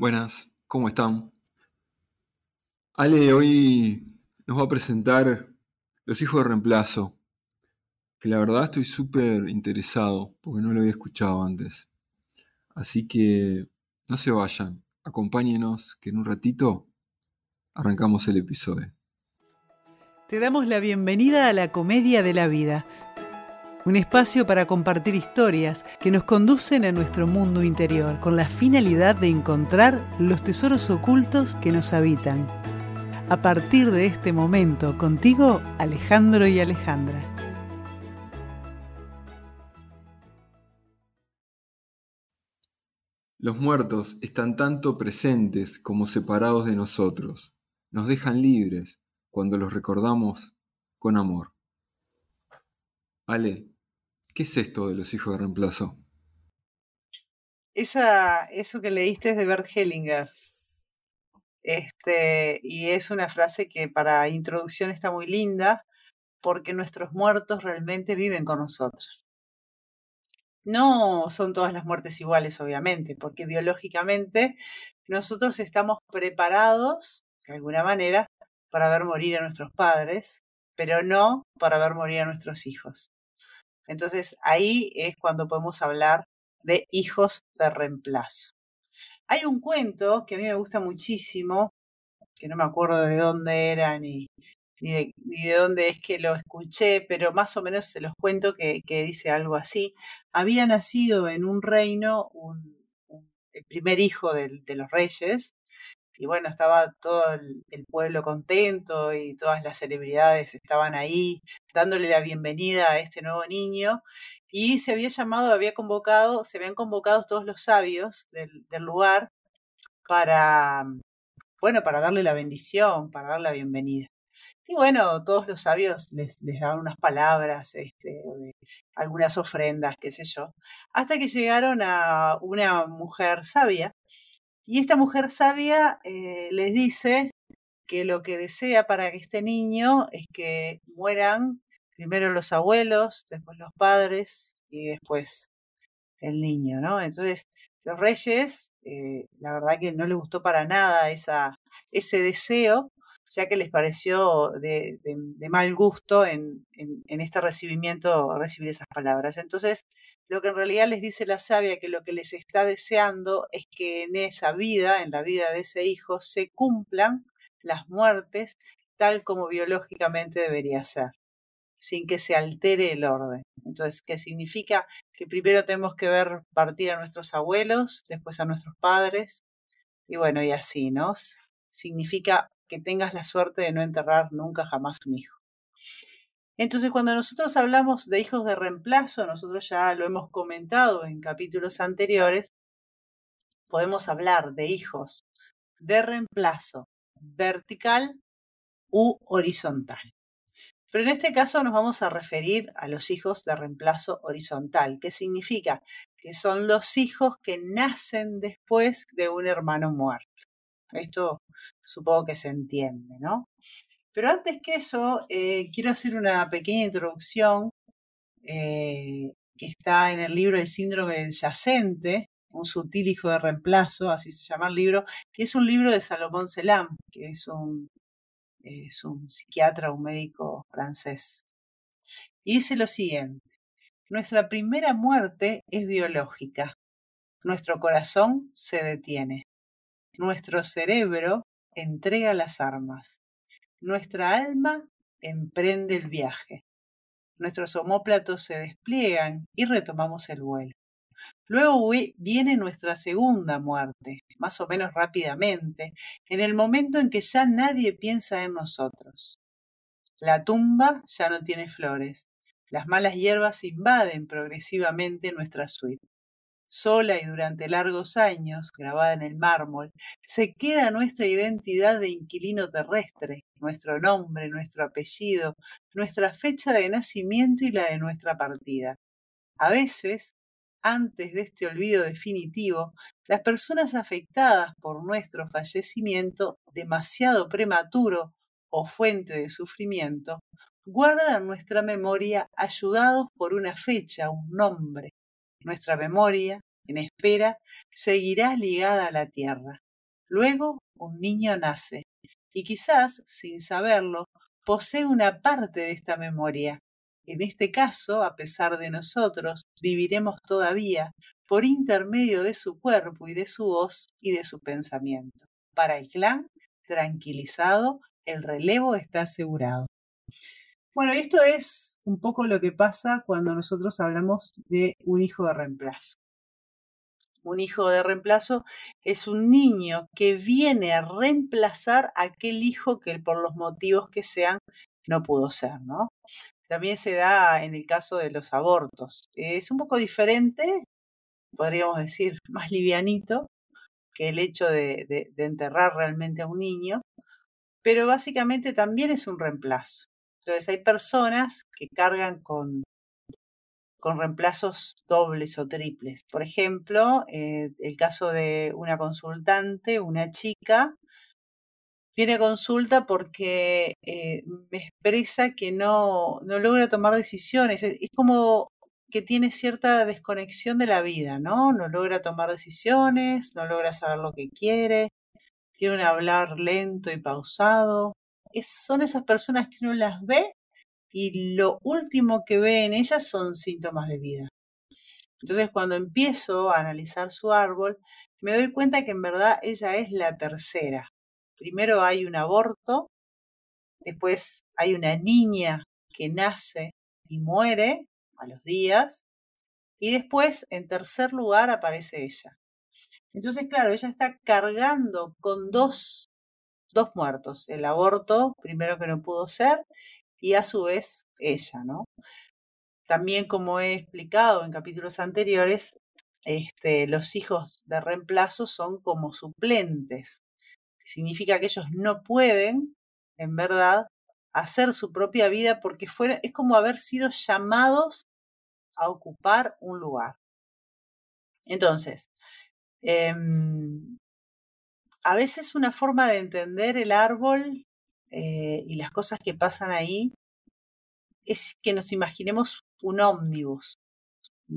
Buenas, ¿cómo están? Ale hoy nos va a presentar Los hijos de reemplazo, que la verdad estoy súper interesado porque no lo había escuchado antes. Así que no se vayan, acompáñenos que en un ratito arrancamos el episodio. Te damos la bienvenida a la comedia de la vida un espacio para compartir historias que nos conducen a nuestro mundo interior con la finalidad de encontrar los tesoros ocultos que nos habitan. A partir de este momento, contigo, Alejandro y Alejandra. Los muertos están tanto presentes como separados de nosotros. Nos dejan libres cuando los recordamos con amor. Ale, ¿Qué es esto de los hijos de reemplazo? Esa, eso que leíste es de Bert Hellinger. Este, y es una frase que para introducción está muy linda, porque nuestros muertos realmente viven con nosotros. No son todas las muertes iguales, obviamente, porque biológicamente nosotros estamos preparados, de alguna manera, para ver morir a nuestros padres, pero no para ver morir a nuestros hijos. Entonces ahí es cuando podemos hablar de hijos de reemplazo. Hay un cuento que a mí me gusta muchísimo, que no me acuerdo de dónde era ni, ni, de, dónde es que lo escuché, pero más o menos se los cuento que, dice algo así. Había nacido en un reino el primer hijo de los reyes, y bueno, estaba todo el, pueblo contento y todas las celebridades estaban ahí dándole la bienvenida a este nuevo niño y se había llamado, había convocado, se habían convocado todos los sabios del, lugar para, bueno, para darle la bendición, para darle la bienvenida. Y bueno, todos los sabios les, les daban unas palabras, este, algunas ofrendas, qué sé yo, hasta que llegaron a una mujer sabia y esta mujer sabia eh, les dice que lo que desea para este niño es que mueran primero los abuelos, después los padres y después el niño, ¿no? Entonces, los reyes, eh, la verdad que no les gustó para nada esa, ese deseo, ya que les pareció de, mal gusto en, este recibimiento recibir esas palabras. Entonces, lo que en realidad les dice la sabia, que lo que les está deseando es que en esa vida, en la vida de ese hijo, se cumplan las muertes tal como biológicamente debería ser, sin que se altere el orden. Entonces, ¿qué significa? Que primero tenemos que ver partir a nuestros abuelos, después a nuestros padres, y bueno, y así, ¿no? Significa que tengas la suerte de no enterrar nunca jamás un hijo. Entonces, cuando nosotros hablamos de hijos de reemplazo, nosotros ya lo hemos comentado en capítulos anteriores, podemos hablar de hijos de reemplazo vertical u horizontal. Pero en este caso nos vamos a referir a los hijos de reemplazo horizontal, que significa que son los hijos que nacen después de un hermano muerto. Esto supongo que se entiende, ¿no? Pero antes que eso, eh, quiero hacer una pequeña introducción eh, que está en el libro El síndrome del yacente, un sutil hijo de reemplazo, así se llama el libro, que es un libro de Salomón Selam, que es un, es un psiquiatra, un médico francés. Y dice lo siguiente, nuestra primera muerte es biológica, nuestro corazón se detiene, nuestro cerebro entrega las armas. Nuestra alma emprende el viaje. Nuestros homóplatos se despliegan y retomamos el vuelo. Luego viene nuestra segunda muerte, más o menos rápidamente, en el momento en que ya nadie piensa en nosotros. La tumba ya no tiene flores. Las malas hierbas invaden progresivamente nuestra suite sola y durante largos años, grabada en el mármol, se queda nuestra identidad de inquilino terrestre, nuestro nombre, nuestro apellido, nuestra fecha de nacimiento y la de nuestra partida. A veces, antes de este olvido definitivo, las personas afectadas por nuestro fallecimiento demasiado prematuro o fuente de sufrimiento, guardan nuestra memoria ayudados por una fecha, un nombre, nuestra memoria, en espera, seguirá ligada a la tierra. Luego un niño nace y quizás, sin saberlo, posee una parte de esta memoria. En este caso, a pesar de nosotros, viviremos todavía por intermedio de su cuerpo y de su voz y de su pensamiento. Para el clan, tranquilizado, el relevo está asegurado. Bueno, esto es un poco lo que pasa cuando nosotros hablamos de un hijo de reemplazo. Un hijo de reemplazo es un niño que viene a reemplazar a aquel hijo que por los motivos que sean no pudo ser, ¿no? También se da en el caso de los abortos. Es un poco diferente, podríamos decir, más livianito que el hecho de, de enterrar realmente a un niño, pero básicamente también es un reemplazo. Entonces hay personas que cargan con con reemplazos dobles o triples. Por ejemplo, eh, el caso de una consultante, una chica, viene a consulta porque eh, me expresa que no, no logra tomar decisiones. Es, es, como que tiene cierta desconexión de la vida, ¿no? No logra tomar decisiones, no logra saber lo que quiere, tiene un hablar lento y pausado. Son esas personas que uno las ve y lo último que ve en ella son síntomas de vida. Entonces, cuando empiezo a analizar su árbol, me doy cuenta que en verdad ella es la tercera. Primero hay un aborto, después hay una niña que nace y muere a los días, y después, en tercer lugar, aparece ella. Entonces, claro, ella está cargando con dos, dos muertos. El aborto, primero que no pudo ser, y a su vez ella, ¿no? También como he explicado en capítulos anteriores, este, los hijos de reemplazo son como suplentes. Significa que ellos no pueden, en verdad, hacer su propia vida porque es como haber sido llamados a ocupar un lugar. Entonces, eh, a veces una forma de entender el árbol eh, y las cosas que pasan ahí es que nos imaginemos un ómnibus.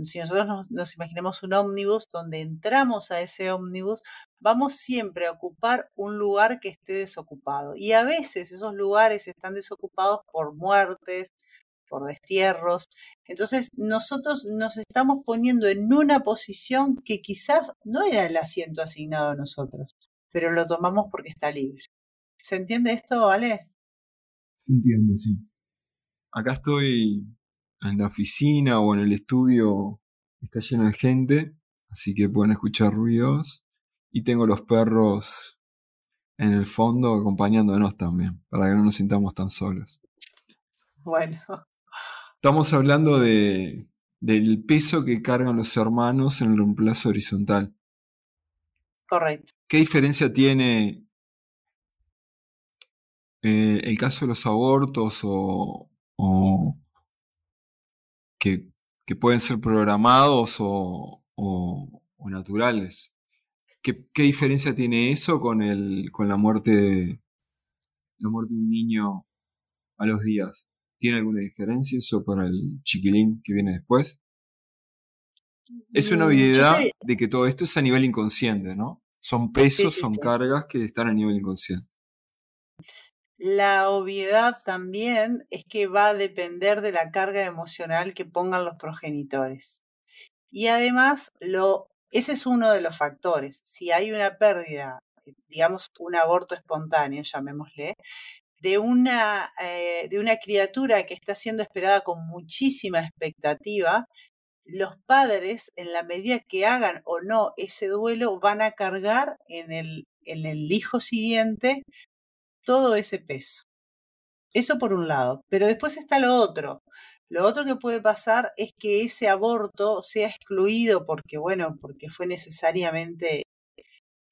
Si nosotros nos, nos, imaginemos un ómnibus donde entramos a ese ómnibus, vamos siempre a ocupar un lugar que esté desocupado. Y a veces esos lugares están desocupados por muertes, por destierros. Entonces nosotros nos estamos poniendo en una posición que quizás no era el asiento asignado a nosotros, pero lo tomamos porque está libre. ¿Se entiende esto, Ale? Se entiende, sí. Acá estoy en la oficina o en el estudio, está lleno de gente, así que pueden escuchar ruidos. Y tengo los perros en el fondo acompañándonos también, para que no nos sintamos tan solos. Bueno. Estamos hablando de, del peso que cargan los hermanos en el reemplazo horizontal. Correcto. ¿Qué diferencia tiene eh, el caso de los abortos o, o que, que, pueden ser programados o, o, o naturales. ¿Qué, ¿Qué, diferencia tiene eso con, el, con la, muerte, la muerte de un niño a los días? ¿Tiene alguna diferencia eso para el chiquilín que viene después? Es una mm, obviedad de que todo esto es a nivel inconsciente, ¿no? Son pesos, son cargas que están a nivel inconsciente. La obviedad también es que va a depender de la carga emocional que pongan los progenitores. Y además, lo, ese es uno de los factores. Si hay una pérdida, digamos un aborto espontáneo, llamémosle, de una, eh, de una criatura que está siendo esperada con muchísima expectativa, los padres, en la medida que hagan o no ese duelo, van a cargar en el, en el hijo siguiente todo ese peso. Eso por un lado. Pero después está lo otro. Lo otro que puede pasar es que ese aborto sea excluido porque, bueno, porque fue necesariamente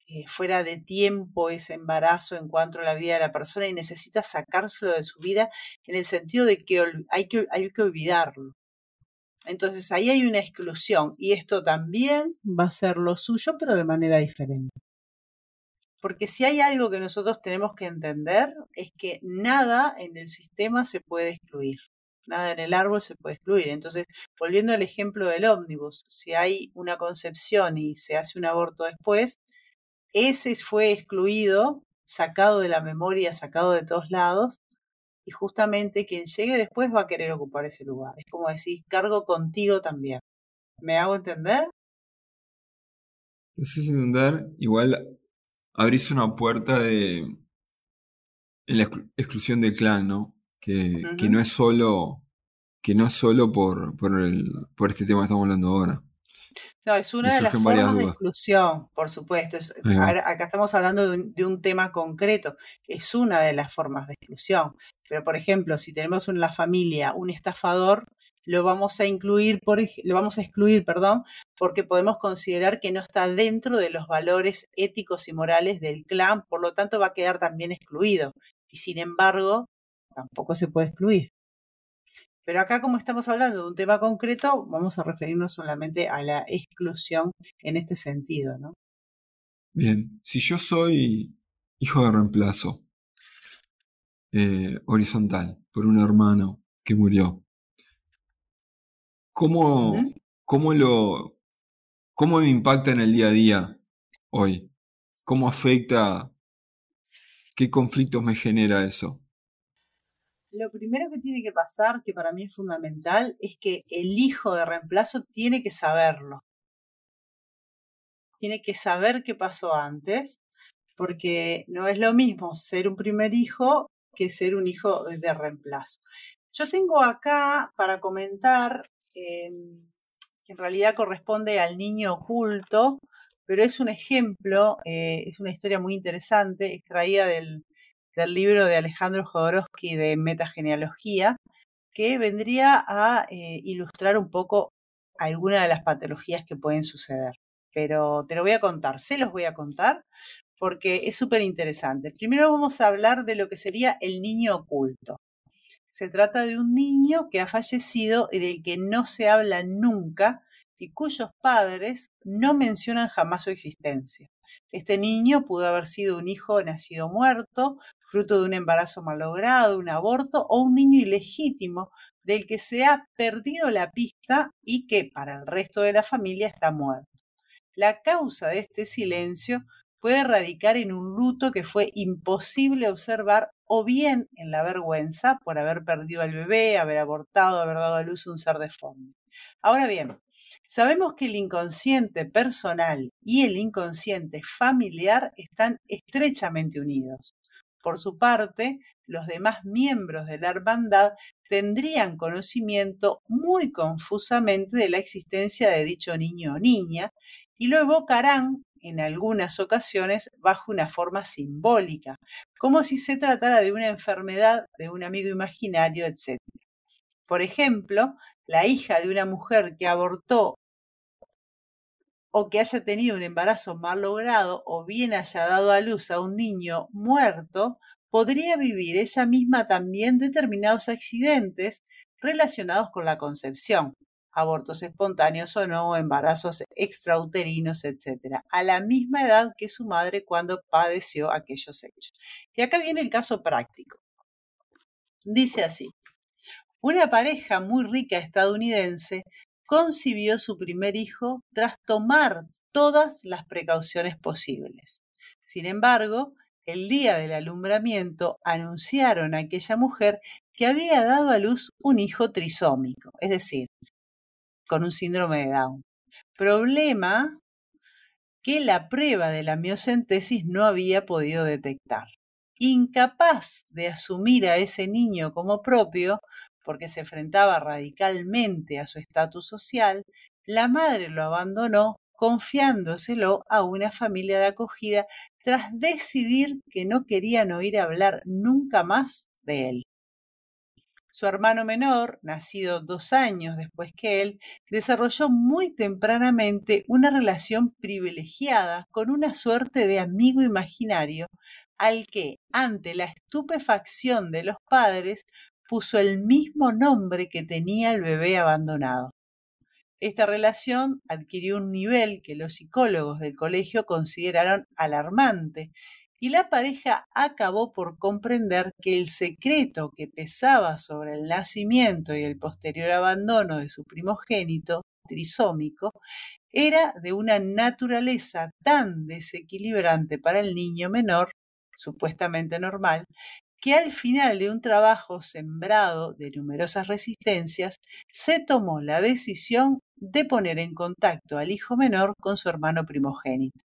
eh, fuera de tiempo ese embarazo en cuanto a la vida de la persona y necesita sacárselo de su vida en el sentido de que hay que, hay que olvidarlo. Entonces ahí hay una exclusión y esto también va a ser lo suyo, pero de manera diferente. Porque si hay algo que nosotros tenemos que entender es que nada en el sistema se puede excluir, nada en el árbol se puede excluir. Entonces, volviendo al ejemplo del ómnibus, si hay una concepción y se hace un aborto después, ese fue excluido, sacado de la memoria, sacado de todos lados, y justamente quien llegue después va a querer ocupar ese lugar. Es como decir, cargo contigo también. ¿Me hago entender? Te haces entender, igual abrís una puerta de en la exclusión del clan, ¿no? Que, que no es solo que no es solo por, por, el, por este tema que estamos hablando ahora. No, es una de las formas de exclusión, por supuesto. acá estamos hablando de un, tema concreto. Es una de las formas de exclusión. Pero, por ejemplo, si tenemos en la familia un estafador, lo vamos a incluir, por, lo vamos a excluir, perdón, porque podemos considerar que no está dentro de los valores éticos y morales del clan, por lo tanto va a quedar también excluido. Y sin embargo, tampoco se puede excluir. Pero acá, como estamos hablando de un tema concreto, vamos a referirnos solamente a la exclusión en este sentido, ¿no? Bien, si yo soy hijo de reemplazo, eh, horizontal, por un hermano que murió, ¿cómo, cómo lo, cómo me impacta en el día a día hoy? ¿Cómo afecta? ¿Qué conflictos me genera eso? Lo primero que tiene que pasar, que para mí es fundamental, es que el hijo de reemplazo tiene que saberlo. Tiene que saber qué pasó antes, porque no es lo mismo ser un primer hijo que ser un hijo de reemplazo. Yo tengo acá para comentar, em, que en realidad corresponde al niño oculto, pero es un ejemplo, eh, es una historia muy interesante, extraída del, del libro de Alejandro Jodorowsky de Metagenealogía, que vendría a eh, ilustrar un poco algunas de las patologías que pueden suceder. Pero te lo voy a contar, se los voy a contar porque es súper interesante. Primero vamos a hablar de lo que sería el niño oculto. Se trata de un niño que ha fallecido y del que no se habla nunca y cuyos padres no mencionan jamás su existencia. Este niño pudo haber sido un hijo nacido muerto, fruto de un embarazo malogrado, un aborto o un niño ilegítimo del que se ha perdido la pista y que para el resto de la familia está muerto. La causa de este silencio puede radicar en un luto que fue imposible observar o bien en la vergüenza por haber perdido al bebé, haber abortado, haber dado a luz un ser deforme. Ahora bien, sabemos que el inconsciente personal y el inconsciente familiar están estrechamente unidos. Por su parte, los demás miembros de la hermandad tendrían conocimiento muy confusamente de la existencia de dicho niño o niña y lo evocarán en algunas ocasiones bajo una forma simbólica, como si se tratara de una enfermedad, de un amigo imaginario, etc. Por ejemplo, la hija de una mujer que abortó o que haya tenido un embarazo mal logrado o bien haya dado a luz a un niño muerto, podría vivir ella misma también determinados accidentes relacionados con la concepción, abortos espontáneos o no, embarazos extrauterinos, etc., a la misma edad que su madre cuando padeció aquellos hechos. Y acá viene el caso práctico. Dice así, una pareja muy rica estadounidense concibió su primer hijo tras tomar todas las precauciones posibles. Sin embargo, el día del alumbramiento anunciaron a aquella mujer que había dado a luz un hijo trisómico, es decir, con un síndrome de Down. Problema que la prueba de la miocentesis no había podido detectar. Incapaz de asumir a ese niño como propio, porque se enfrentaba radicalmente a su estatus social, la madre lo abandonó confiándoselo a una familia de acogida tras decidir que no querían oír hablar nunca más de él. Su hermano menor, nacido dos años después que él, desarrolló muy tempranamente una relación privilegiada con una suerte de amigo imaginario al que, ante la estupefacción de los padres, puso el mismo nombre que tenía el bebé abandonado. Esta relación adquirió un nivel que los psicólogos del colegio consideraron alarmante y la pareja acabó por comprender que el secreto que pesaba sobre el nacimiento y el posterior abandono de su primogénito trisómico era de una naturaleza tan desequilibrante para el niño menor, supuestamente normal, que al final de un trabajo sembrado de numerosas resistencias, se tomó la decisión de poner en contacto al hijo menor con su hermano primogénito,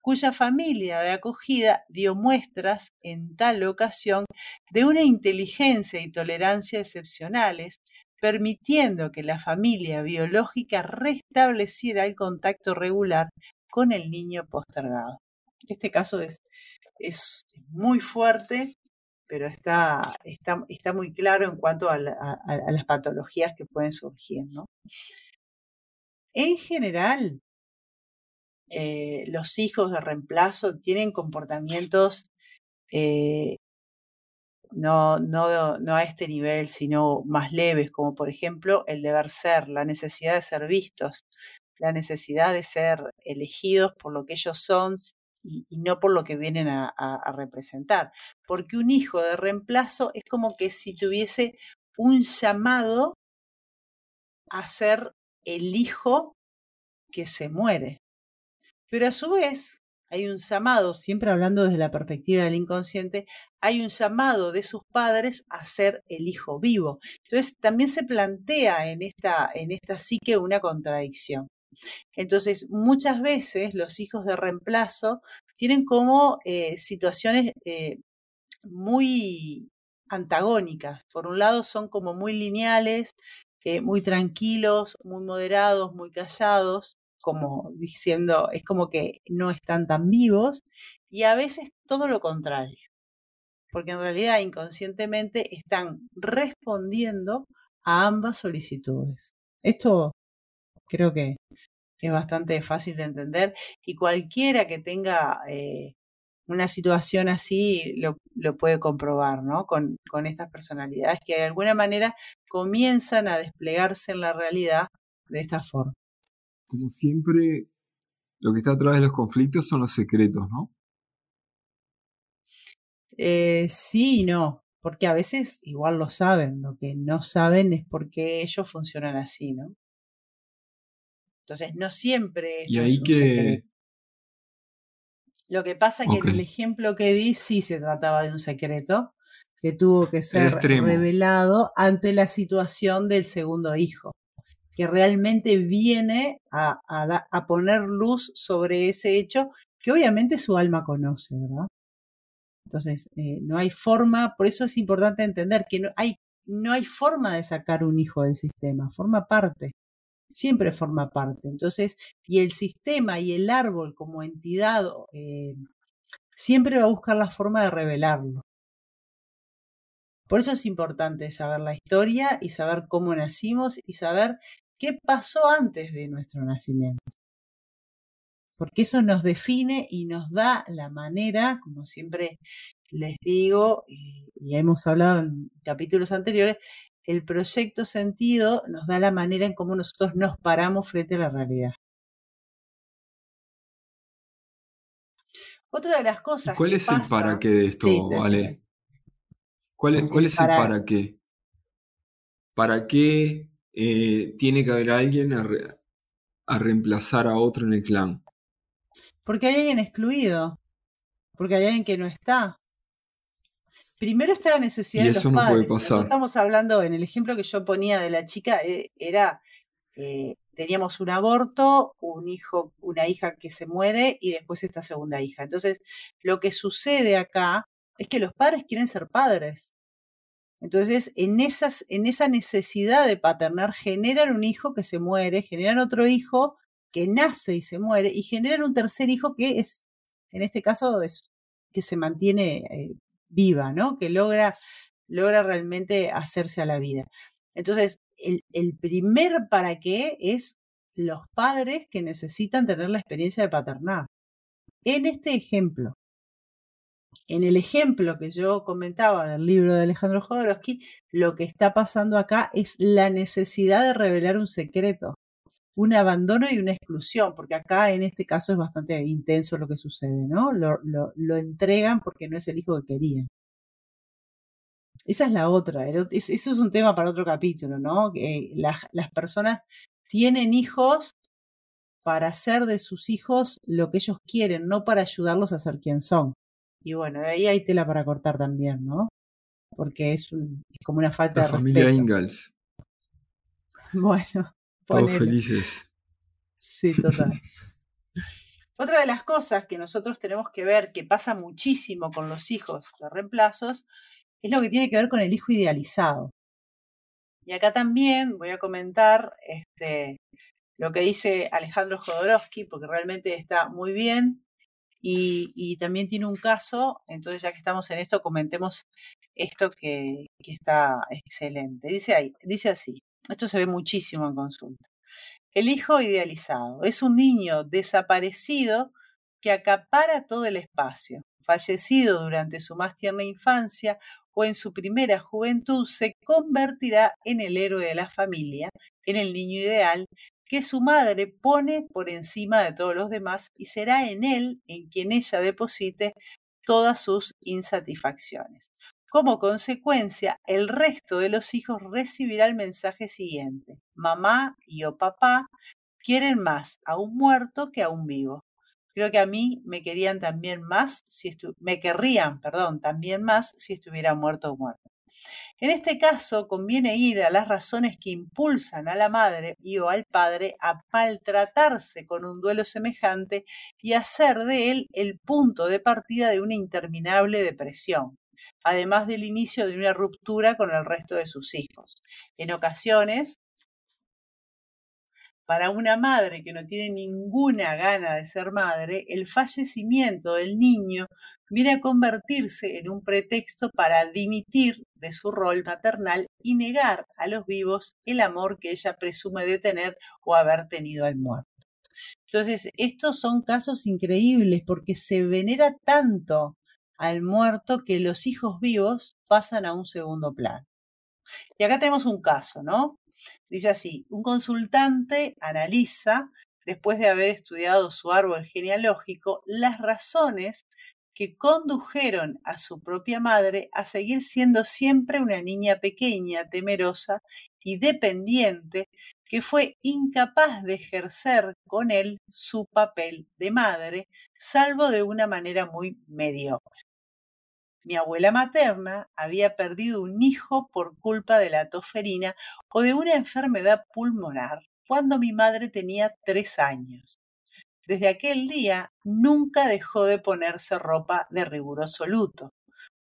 cuya familia de acogida dio muestras en tal ocasión de una inteligencia y tolerancia excepcionales, permitiendo que la familia biológica restableciera el contacto regular con el niño postergado. Este caso es, es muy fuerte, pero está, está, está muy claro en cuanto a, las patologías que pueden surgir. ¿no? En general, eh, los hijos de reemplazo tienen comportamientos eh, no, no, no a este nivel, sino más leves, como por ejemplo el deber ser, la necesidad de ser vistos, la necesidad de ser elegidos por lo que ellos son y, no por lo que vienen a, a, representar. Porque un hijo de reemplazo es como que si tuviese un llamado a ser el hijo que se muere. Pero a su vez, hay un llamado, siempre hablando desde la perspectiva del inconsciente, hay un llamado de sus padres a ser el hijo vivo. Entonces también se plantea en esta, en esta psique una contradicción. Entonces, muchas veces los hijos de reemplazo tienen como eh, situaciones eh, muy antagónicas. Por un lado, son como muy lineales, eh, muy tranquilos, muy moderados, muy callados, como diciendo, es como que no están tan vivos, y a veces todo lo contrario, porque en realidad inconscientemente están respondiendo a ambas solicitudes. Esto creo que es bastante fácil de entender y cualquiera que tenga eh, una situación así lo, puede comprobar, ¿no? Con, con estas personalidades que de alguna manera comienzan a desplegarse en la realidad de esta forma como siempre, lo que está atrás de los conflictos son los secretos, ¿no? Eh, sí y no, porque a veces igual lo saben, lo que no saben es porque ellos funcionan así, ¿no? Entonces, no siempre y ahí que... Lo que pasa es que en el ejemplo que di sí se trataba de un secreto que tuvo que ser revelado ante la situación del segundo hijo que realmente viene a, a, poner luz sobre ese hecho que obviamente su alma conoce, ¿verdad? Entonces, eh, no hay forma, por eso es importante entender que no hay, no hay forma de sacar un hijo del sistema, forma parte, siempre forma parte. Entonces, y el sistema y el árbol como entidad eh, siempre va a buscar la forma de revelarlo. Por eso es importante saber la historia y saber cómo nacimos y saber qué pasó antes de nuestro nacimiento. Porque eso nos define y nos da la manera, como siempre les digo, y, hemos hablado en capítulos anteriores, el proyecto sentido nos da la manera en cómo nosotros nos paramos frente a la realidad. Otra de las cosas. ¿Cuál es el para qué de esto, Ale? ¿Cuál es, cuál es el para qué? ¿Para qué eh, tiene que haber alguien a, reemplazar a otro en el clan. Porque hay alguien excluido. Porque hay alguien que no está. Primero está la necesidad de los no padres. Puede pasar. Estamos hablando, en el ejemplo que yo ponía de la chica, eh, era eh, teníamos un aborto, un hijo, una hija que se muere y después esta segunda hija. Entonces, lo que sucede acá es que los padres quieren ser padres. Entonces, en, esas, en esa necesidad de paternar, generan un hijo que se muere, generan otro hijo que nace y se muere, y generan un tercer hijo que es, en este caso, es, que se mantiene eh, viva, ¿no? Que logra, logra realmente hacerse a la vida. Entonces, el, el primer para qué es los padres que necesitan tener la experiencia de paternar. En este ejemplo, en el ejemplo que yo comentaba del libro de Alejandro Jodorowsky, lo que está pasando acá es la necesidad de revelar un secreto, un abandono y una exclusión, porque acá en este caso es bastante intenso lo que sucede, ¿no? Lo, lo, entregan porque no es el hijo que querían. Esa es la otra, eso es un tema para otro capítulo, ¿no? Que las, las personas tienen hijos para hacer de sus hijos lo que ellos quieren, no para ayudarlos a ser quien son. Y bueno, ahí hay tela para cortar también, ¿no? Porque es, como una falta La de familia respeto. Ingalls, Bueno, todos felices. Sí, total. Otra de las cosas que nosotros tenemos que ver que pasa muchísimo con los hijos de reemplazos es lo que tiene que ver con el hijo idealizado. Y acá también voy a comentar este, lo que dice Alejandro Jodorowsky, porque realmente está muy bien y, y también tiene un caso, entonces ya que estamos en esto, comentemos esto que, que está excelente. Dice, ahí, dice así, esto se ve muchísimo en consulta. El hijo idealizado es un niño desaparecido que acapara todo el espacio. Fallecido durante su más tierna infancia o en su primera juventud, se convertirá en el héroe de la familia, en el niño ideal que su madre pone por encima de todos los demás y será en él en quien ella deposite todas sus insatisfacciones. Como consecuencia, el resto de los hijos recibirá el mensaje siguiente. Mamá y o papá quieren más a un muerto que a un vivo. Creo que a mí me querían también más si me querrían, perdón, también más si estuviera muerto o muerto. En este caso, conviene ir a las razones que impulsan a la madre y o al padre a maltratarse con un duelo semejante y hacer de él el punto de partida de una interminable depresión además del inicio de una ruptura con el resto de sus hijos. En ocasiones, para una madre que no tiene ninguna gana de ser madre, el fallecimiento del niño viene a convertirse en un pretexto para dimitir de su rol maternal y negar a los vivos el amor que ella presume de tener o haber tenido al muerto. Entonces, estos son casos increíbles porque se venera tanto al muerto que los hijos vivos pasan a un segundo plano. Y acá tenemos un caso, ¿no? Dice así, un consultante analiza, después de haber estudiado su árbol genealógico, las razones que condujeron a su propia madre a seguir siendo siempre una niña pequeña, temerosa y dependiente, que fue incapaz de ejercer con él su papel de madre, salvo de una manera muy mediocre. Mi abuela materna había perdido un hijo por culpa de la tosferina o de una enfermedad pulmonar cuando mi madre tenía tres años. Desde aquel día nunca dejó de ponerse ropa de riguroso luto.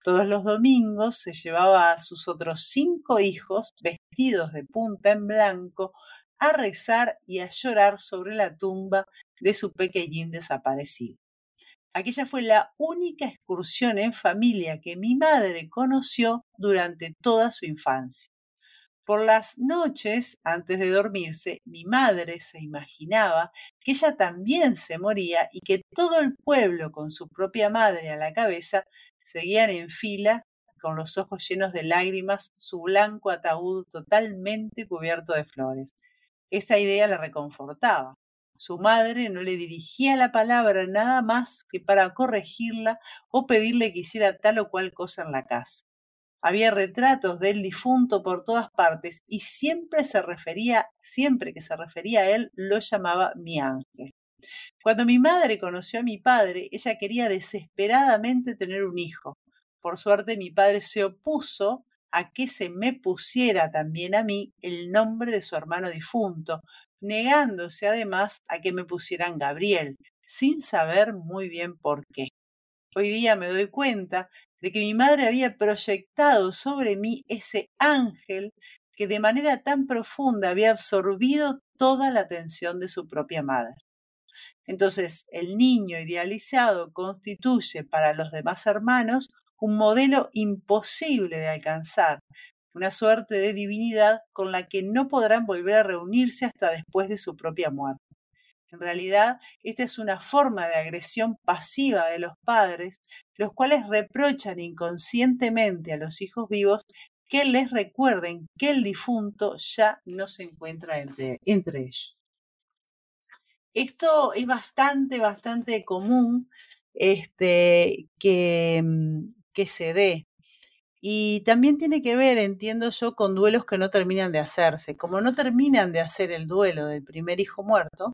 Todos los domingos se llevaba a sus otros cinco hijos, vestidos de punta en blanco, a rezar y a llorar sobre la tumba de su pequeñín desaparecido. Aquella fue la única excursión en familia que mi madre conoció durante toda su infancia. Por las noches, antes de dormirse, mi madre se imaginaba que ella también se moría y que todo el pueblo, con su propia madre a la cabeza, seguían en fila, con los ojos llenos de lágrimas, su blanco ataúd totalmente cubierto de flores. Esta idea la reconfortaba. Su madre no le dirigía la palabra nada más que para corregirla o pedirle que hiciera tal o cual cosa en la casa. Había retratos del difunto por todas partes y siempre se refería, siempre que se refería a él, lo llamaba mi ángel. Cuando mi madre conoció a mi padre, ella quería desesperadamente tener un hijo. Por suerte mi padre se opuso a que se me pusiera también a mí el nombre de su hermano difunto, negándose además a que me pusieran Gabriel, sin saber muy bien por qué. Hoy día me doy cuenta de que mi madre había proyectado sobre mí ese ángel que de manera tan profunda había absorbido toda la atención de su propia madre. Entonces, el niño idealizado constituye para los demás hermanos un modelo imposible de alcanzar, una suerte de divinidad con la que no podrán volver a reunirse hasta después de su propia muerte. En realidad, esta es una forma de agresión pasiva de los padres, los cuales reprochan inconscientemente a los hijos vivos que les recuerden que el difunto ya no se encuentra entre, entre ellos. Esto es bastante, bastante común este, que, mm, que se dé. Y también tiene que ver, entiendo yo, con duelos que no terminan de hacerse. Como no terminan de hacer el duelo del primer hijo muerto,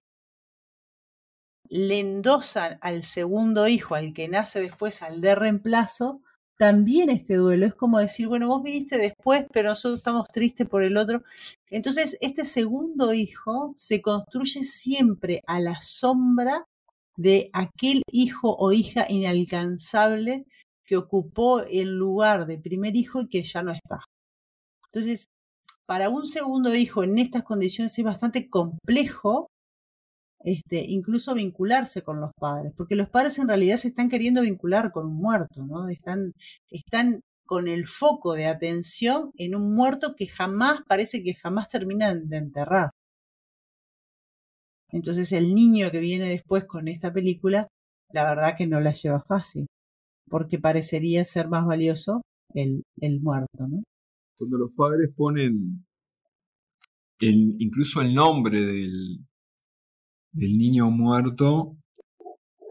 le endosan al segundo hijo, al que nace después, al de reemplazo, también este duelo. Es como decir, bueno, vos viniste después, pero nosotros estamos tristes por el otro. Entonces, este segundo hijo se construye siempre a la sombra de aquel hijo o hija inalcanzable que ocupó el lugar de primer hijo y que ya no está. Entonces, para un segundo hijo en estas condiciones es bastante complejo este, incluso vincularse con los padres, porque los padres en realidad se están queriendo vincular con un muerto, ¿no? Están, están con el foco de atención en un muerto que jamás, parece que jamás terminan de enterrar. Entonces el niño que viene después con esta película, la verdad que no la lleva fácil, porque parecería ser más valioso el, el muerto, ¿no? Cuando los padres ponen el, incluso el nombre del, del niño muerto,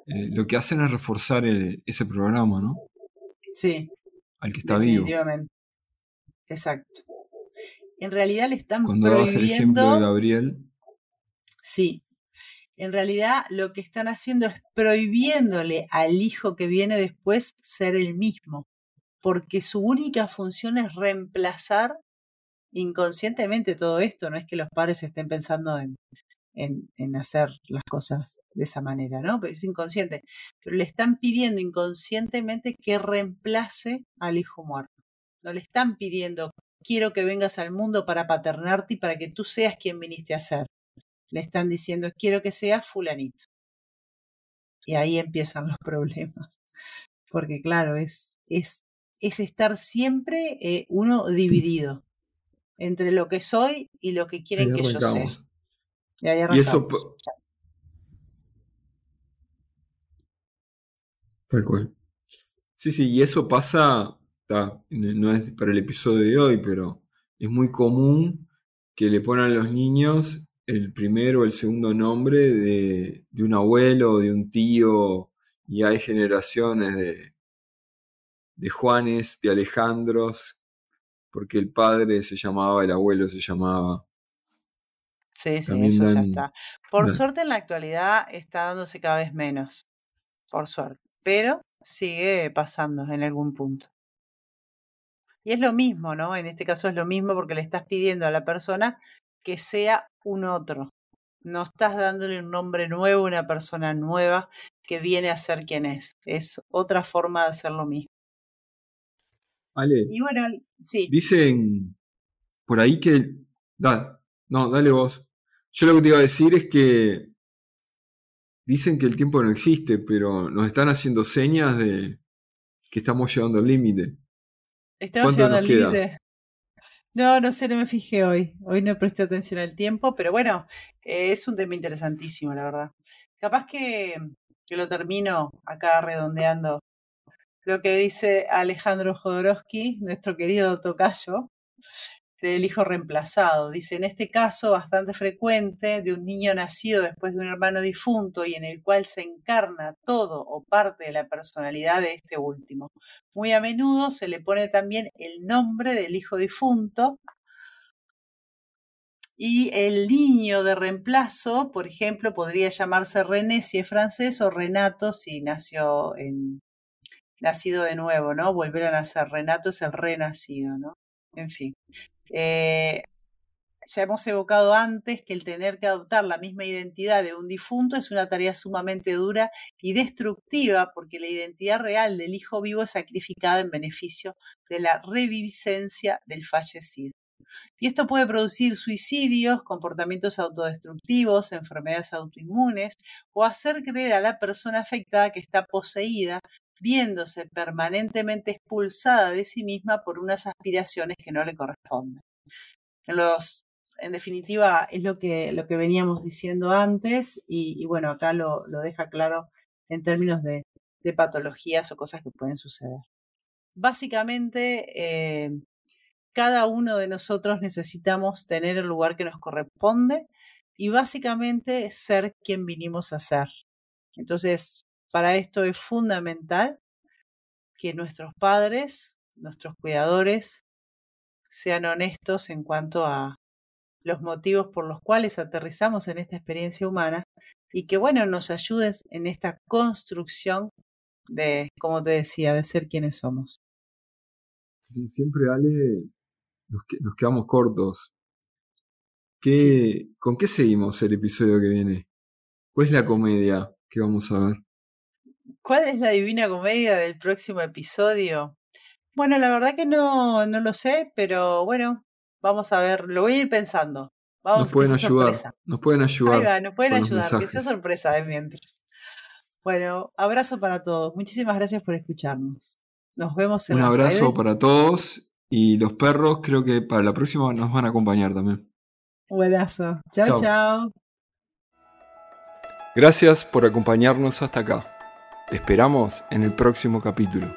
eh, lo que hacen es reforzar ese programa, ¿no? Sí. Al que está vivo. Exacto. En realidad le están Cuando prohibiendo... el ejemplo de Gabriel. Sí. En realidad lo que están haciendo es prohibiéndole al hijo que viene después ser el mismo, porque su única función es reemplazar inconscientemente todo esto, no es que los padres estén pensando en, en, hacer las cosas de esa manera, ¿no? Pero es inconsciente. Pero le están pidiendo inconscientemente que reemplace al hijo muerto. No le están pidiendo, quiero que vengas al mundo para paternarte y para que tú seas quien viniste a ser. Le están diciendo, quiero que seas fulanito. Y ahí empiezan los problemas. Porque claro, es, es, es estar siempre eh, uno dividido entre lo que soy y lo que quieren que yo sea. Y, eso. Tal cual. Sí, sí, y eso pasa, no es para el episodio de hoy, pero es muy común que le ponen a los niños el primero o el segundo nombre de, de un abuelo o de un tío, y hay generaciones de, de Juanes, de Alejandros, porque el padre se llamaba, el abuelo se llamaba. Sí, sí, eso ya está. Por suerte en la actualidad está dándose cada vez menos. Por suerte. Pero sigue pasando en algún punto. Y es lo mismo, ¿no? En este caso es lo mismo porque le estás pidiendo a la persona que sea un otro. No estás dándole un nombre nuevo, una persona nueva que viene a ser quien es. Es otra forma de hacer lo mismo. Ale. Y bueno, sí. Dicen por ahí que. No, dale vos. Yo lo que te iba a decir es que dicen que el tiempo no existe, pero nos están haciendo señas de que estamos llegando al límite. Estamos llegando al límite. No, no sé, no me fijé hoy. Hoy no presté atención al tiempo, pero bueno, eh, es un tema interesantísimo, la verdad. Capaz que, que lo termino acá redondeando lo que dice Alejandro Jodorowsky, nuestro querido tocayo, del hijo reemplazado. Dice, en este caso bastante frecuente de un niño nacido después de un hermano difunto y en el cual se encarna todo o parte de la personalidad de este último. Muy a menudo se le pone también el nombre del hijo difunto y el niño de reemplazo, por ejemplo, podría llamarse René si es francés o Renato si nació en nacido de nuevo, ¿no? Volver a nacer. Renato es el renacido, ¿no? En fin. Eh, ya hemos evocado antes que el tener que adoptar la misma identidad de un difunto es una tarea sumamente dura y destructiva porque la identidad real del hijo vivo es sacrificada en beneficio de la reviviscencia del fallecido. Y esto puede producir suicidios, comportamientos autodestructivos, enfermedades autoinmunes o hacer creer a la persona afectada que está poseída viéndose permanentemente expulsada de sí misma por unas aspiraciones que no le corresponden. En, definitiva, es lo que, lo que veníamos diciendo antes y, bueno, acá lo, lo, deja claro en términos de, de, patologías o cosas que pueden suceder. Básicamente, eh, cada uno de nosotros necesitamos tener el lugar que nos corresponde y básicamente ser quien vinimos a ser. Entonces, para esto es fundamental que nuestros padres, nuestros cuidadores, sean honestos en cuanto a los motivos por los cuales aterrizamos en esta experiencia humana y que, bueno, nos ayudes en esta construcción de, como te decía, de ser quienes somos. Siempre, Ale, nos, nos quedamos cortos. ¿Qué, ¿Con qué seguimos el episodio que viene? ¿Cuál es la comedia que vamos a ver? ¿Cuál es la divina comedia del próximo episodio? Bueno, la verdad que no, no lo sé, pero bueno, vamos a ver, lo voy a ir pensando. Vamos, nos pueden ayudar. Nos pueden ayudar. Ahí nos pueden ayudar, que sea sorpresa de mientras. Bueno, abrazo para todos. Muchísimas gracias por escucharnos. Nos vemos en Un abrazo para todos y los perros creo que para la próxima nos van a acompañar también. Buenazo. Chao, chao. Gracias por acompañarnos hasta acá. Te esperamos en el próximo capítulo.